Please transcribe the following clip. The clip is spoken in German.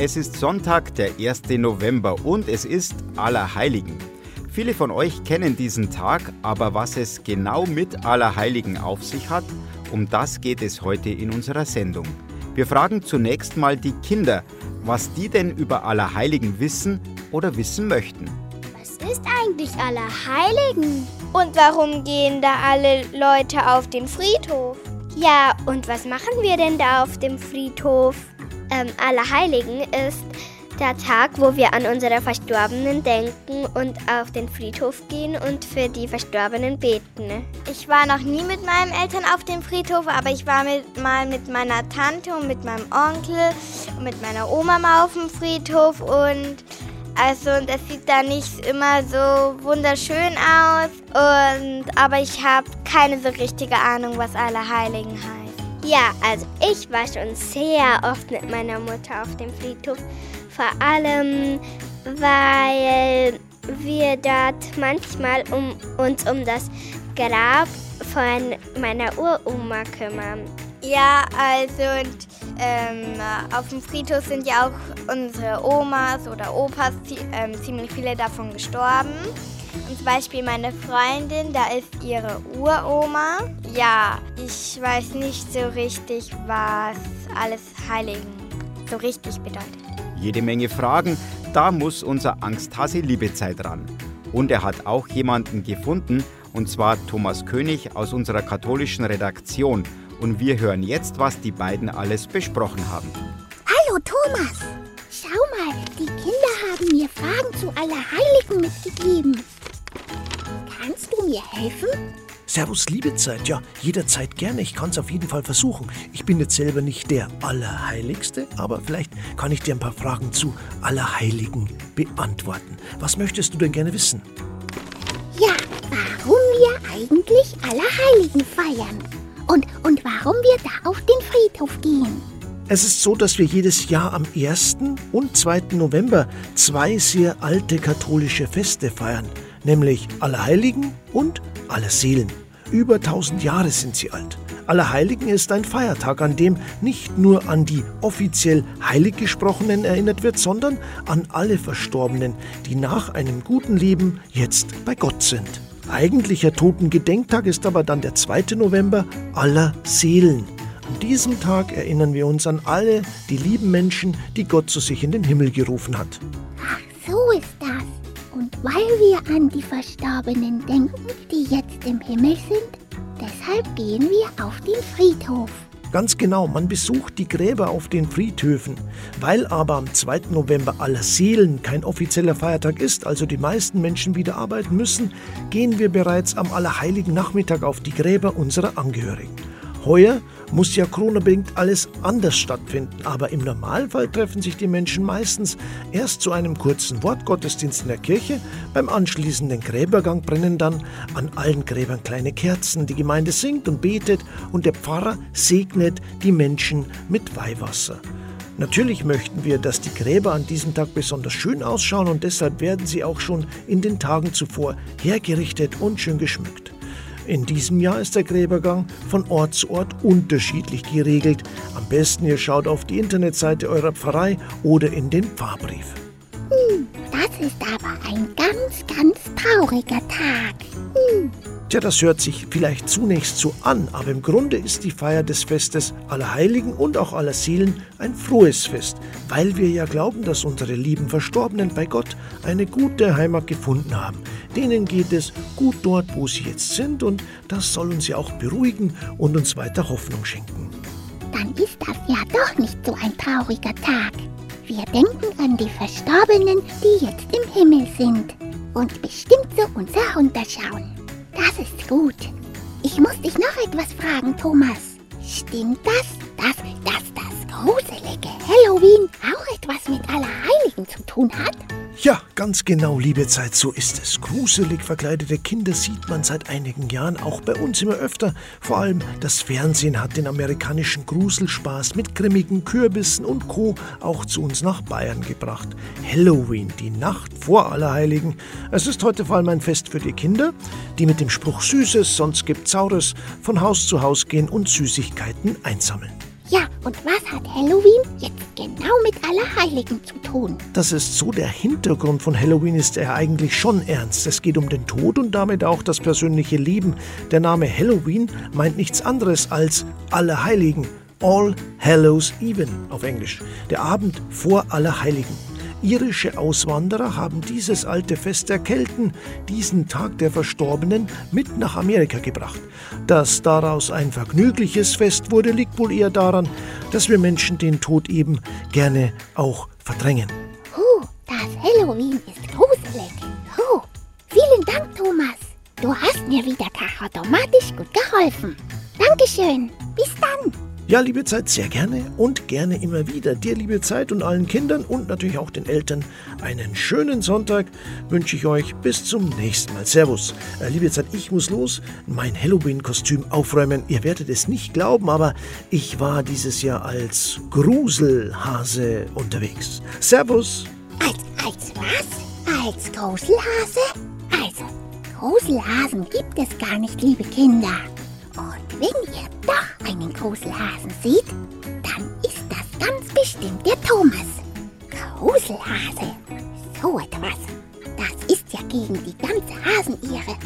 Es ist Sonntag, der 1. November und es ist Allerheiligen. Viele von euch kennen diesen Tag, aber was es genau mit Allerheiligen auf sich hat, um das geht es heute in unserer Sendung. Wir fragen zunächst mal die Kinder, was die denn über Allerheiligen wissen oder wissen möchten. Was ist eigentlich Allerheiligen? Und warum gehen da alle Leute auf den Friedhof? Ja, und was machen wir denn da auf dem Friedhof? Ähm, Allerheiligen ist der Tag, wo wir an unsere Verstorbenen denken und auf den Friedhof gehen und für die Verstorbenen beten. Ich war noch nie mit meinen Eltern auf dem Friedhof, aber ich war mit, mal mit meiner Tante und mit meinem Onkel und mit meiner Oma mal auf dem Friedhof und also das sieht da nicht immer so wunderschön aus und aber ich habe keine so richtige Ahnung, was Allerheiligen heißt. Ja, also ich war schon sehr oft mit meiner Mutter auf dem Friedhof vor allem, weil wir dort manchmal um, uns um das Grab von meiner Uroma kümmern. Ja, also und, ähm, auf dem Friedhof sind ja auch unsere Omas oder Opas, ähm, ziemlich viele davon gestorben. Und zum Beispiel meine Freundin, da ist ihre Uroma. Ja, ich weiß nicht so richtig, was alles Heiligen so richtig bedeutet jede Menge Fragen, da muss unser Angsthase Liebezeit ran. Und er hat auch jemanden gefunden, und zwar Thomas König aus unserer katholischen Redaktion. Und wir hören jetzt, was die beiden alles besprochen haben. Hallo Thomas! Schau mal, die Kinder haben mir Fragen zu Allerheiligen mitgegeben. Mir helfen? Servus, liebe Zeit. Ja, jederzeit gerne. Ich kann es auf jeden Fall versuchen. Ich bin jetzt selber nicht der Allerheiligste, aber vielleicht kann ich dir ein paar Fragen zu Allerheiligen beantworten. Was möchtest du denn gerne wissen? Ja, warum wir eigentlich Allerheiligen feiern. Und, und warum wir da auf den Friedhof gehen. Es ist so, dass wir jedes Jahr am 1. und 2. November zwei sehr alte katholische Feste feiern, nämlich Allerheiligen und Allerseelen. Über 1000 Jahre sind sie alt. Allerheiligen ist ein Feiertag, an dem nicht nur an die offiziell Heiliggesprochenen erinnert wird, sondern an alle Verstorbenen, die nach einem guten Leben jetzt bei Gott sind. Eigentlicher Totengedenktag ist aber dann der 2. November aller Seelen. An diesem Tag erinnern wir uns an alle die lieben Menschen, die Gott zu sich in den Himmel gerufen hat. Weil wir an die Verstorbenen denken, die jetzt im Himmel sind, deshalb gehen wir auf den Friedhof. Ganz genau, man besucht die Gräber auf den Friedhöfen. Weil aber am 2. November aller Seelen kein offizieller Feiertag ist, also die meisten Menschen wieder arbeiten müssen, gehen wir bereits am Allerheiligen Nachmittag auf die Gräber unserer Angehörigen. Heuer muss ja Corona-bedingt alles anders stattfinden, aber im Normalfall treffen sich die Menschen meistens erst zu einem kurzen Wortgottesdienst in der Kirche, beim anschließenden Gräbergang brennen dann an allen Gräbern kleine Kerzen, die Gemeinde singt und betet und der Pfarrer segnet die Menschen mit Weihwasser. Natürlich möchten wir, dass die Gräber an diesem Tag besonders schön ausschauen und deshalb werden sie auch schon in den Tagen zuvor hergerichtet und schön geschmückt. In diesem Jahr ist der Gräbergang von Ort zu Ort unterschiedlich geregelt. Am besten ihr schaut auf die Internetseite eurer Pfarrei oder in den Pfarrbrief. Hm, das ist aber ein ganz, ganz trauriger Tag. Hm. Tja, das hört sich vielleicht zunächst so an, aber im Grunde ist die Feier des Festes aller Heiligen und auch aller Seelen ein frohes Fest, weil wir ja glauben, dass unsere lieben Verstorbenen bei Gott eine gute Heimat gefunden haben. Denen geht es gut dort, wo sie jetzt sind und das soll uns ja auch beruhigen und uns weiter Hoffnung schenken. Dann ist das ja doch nicht so ein trauriger Tag. Wir denken an die Verstorbenen, die jetzt im Himmel sind und bestimmt zu uns herunterschauen. Das ist gut. Ich muss dich noch etwas fragen, Thomas. Stimmt das, dass, dass das gruselige Halloween auch etwas mit Allerheiligen zu tun hat? Ja, ganz genau, liebe Zeit, so ist es. Gruselig verkleidete Kinder sieht man seit einigen Jahren auch bei uns immer öfter. Vor allem das Fernsehen hat den amerikanischen Gruselspaß mit grimmigen Kürbissen und Co. auch zu uns nach Bayern gebracht. Halloween, die Nacht vor Allerheiligen. Es ist heute vor allem ein Fest für die Kinder, die mit dem Spruch Süßes, sonst gibt's Saures von Haus zu Haus gehen und Süßigkeiten einsammeln. Ja, und was hat Halloween jetzt genau mit Allerheiligen zu tun. Das ist so, der Hintergrund von Halloween ist ja eigentlich schon ernst. Es geht um den Tod und damit auch das persönliche Leben. Der Name Halloween meint nichts anderes als Allerheiligen. All Hallows Even auf Englisch. Der Abend vor Allerheiligen. Irische Auswanderer haben dieses alte Fest der Kelten, diesen Tag der Verstorbenen, mit nach Amerika gebracht. Dass daraus ein vergnügliches Fest wurde, liegt wohl eher daran, dass wir Menschen den Tod eben gerne auch verdrängen. Huh, das Halloween ist gruselig. Huh, vielen Dank, Thomas. Du hast mir wieder automatisch gut geholfen. Dankeschön. Bis dann. Ja, liebe Zeit, sehr gerne und gerne immer wieder. Dir, liebe Zeit und allen Kindern und natürlich auch den Eltern einen schönen Sonntag wünsche ich euch. Bis zum nächsten Mal. Servus. Äh, liebe Zeit, ich muss los, mein Halloween-Kostüm aufräumen. Ihr werdet es nicht glauben, aber ich war dieses Jahr als Gruselhase unterwegs. Servus. Als, als was? Als Gruselhase? Also, Gruselhasen gibt es gar nicht, liebe Kinder. Wenn ihr doch einen Gruselhasen seht, dann ist das ganz bestimmt der Thomas. Gruselhase, so etwas. Das ist ja gegen die ganze Hasenehre.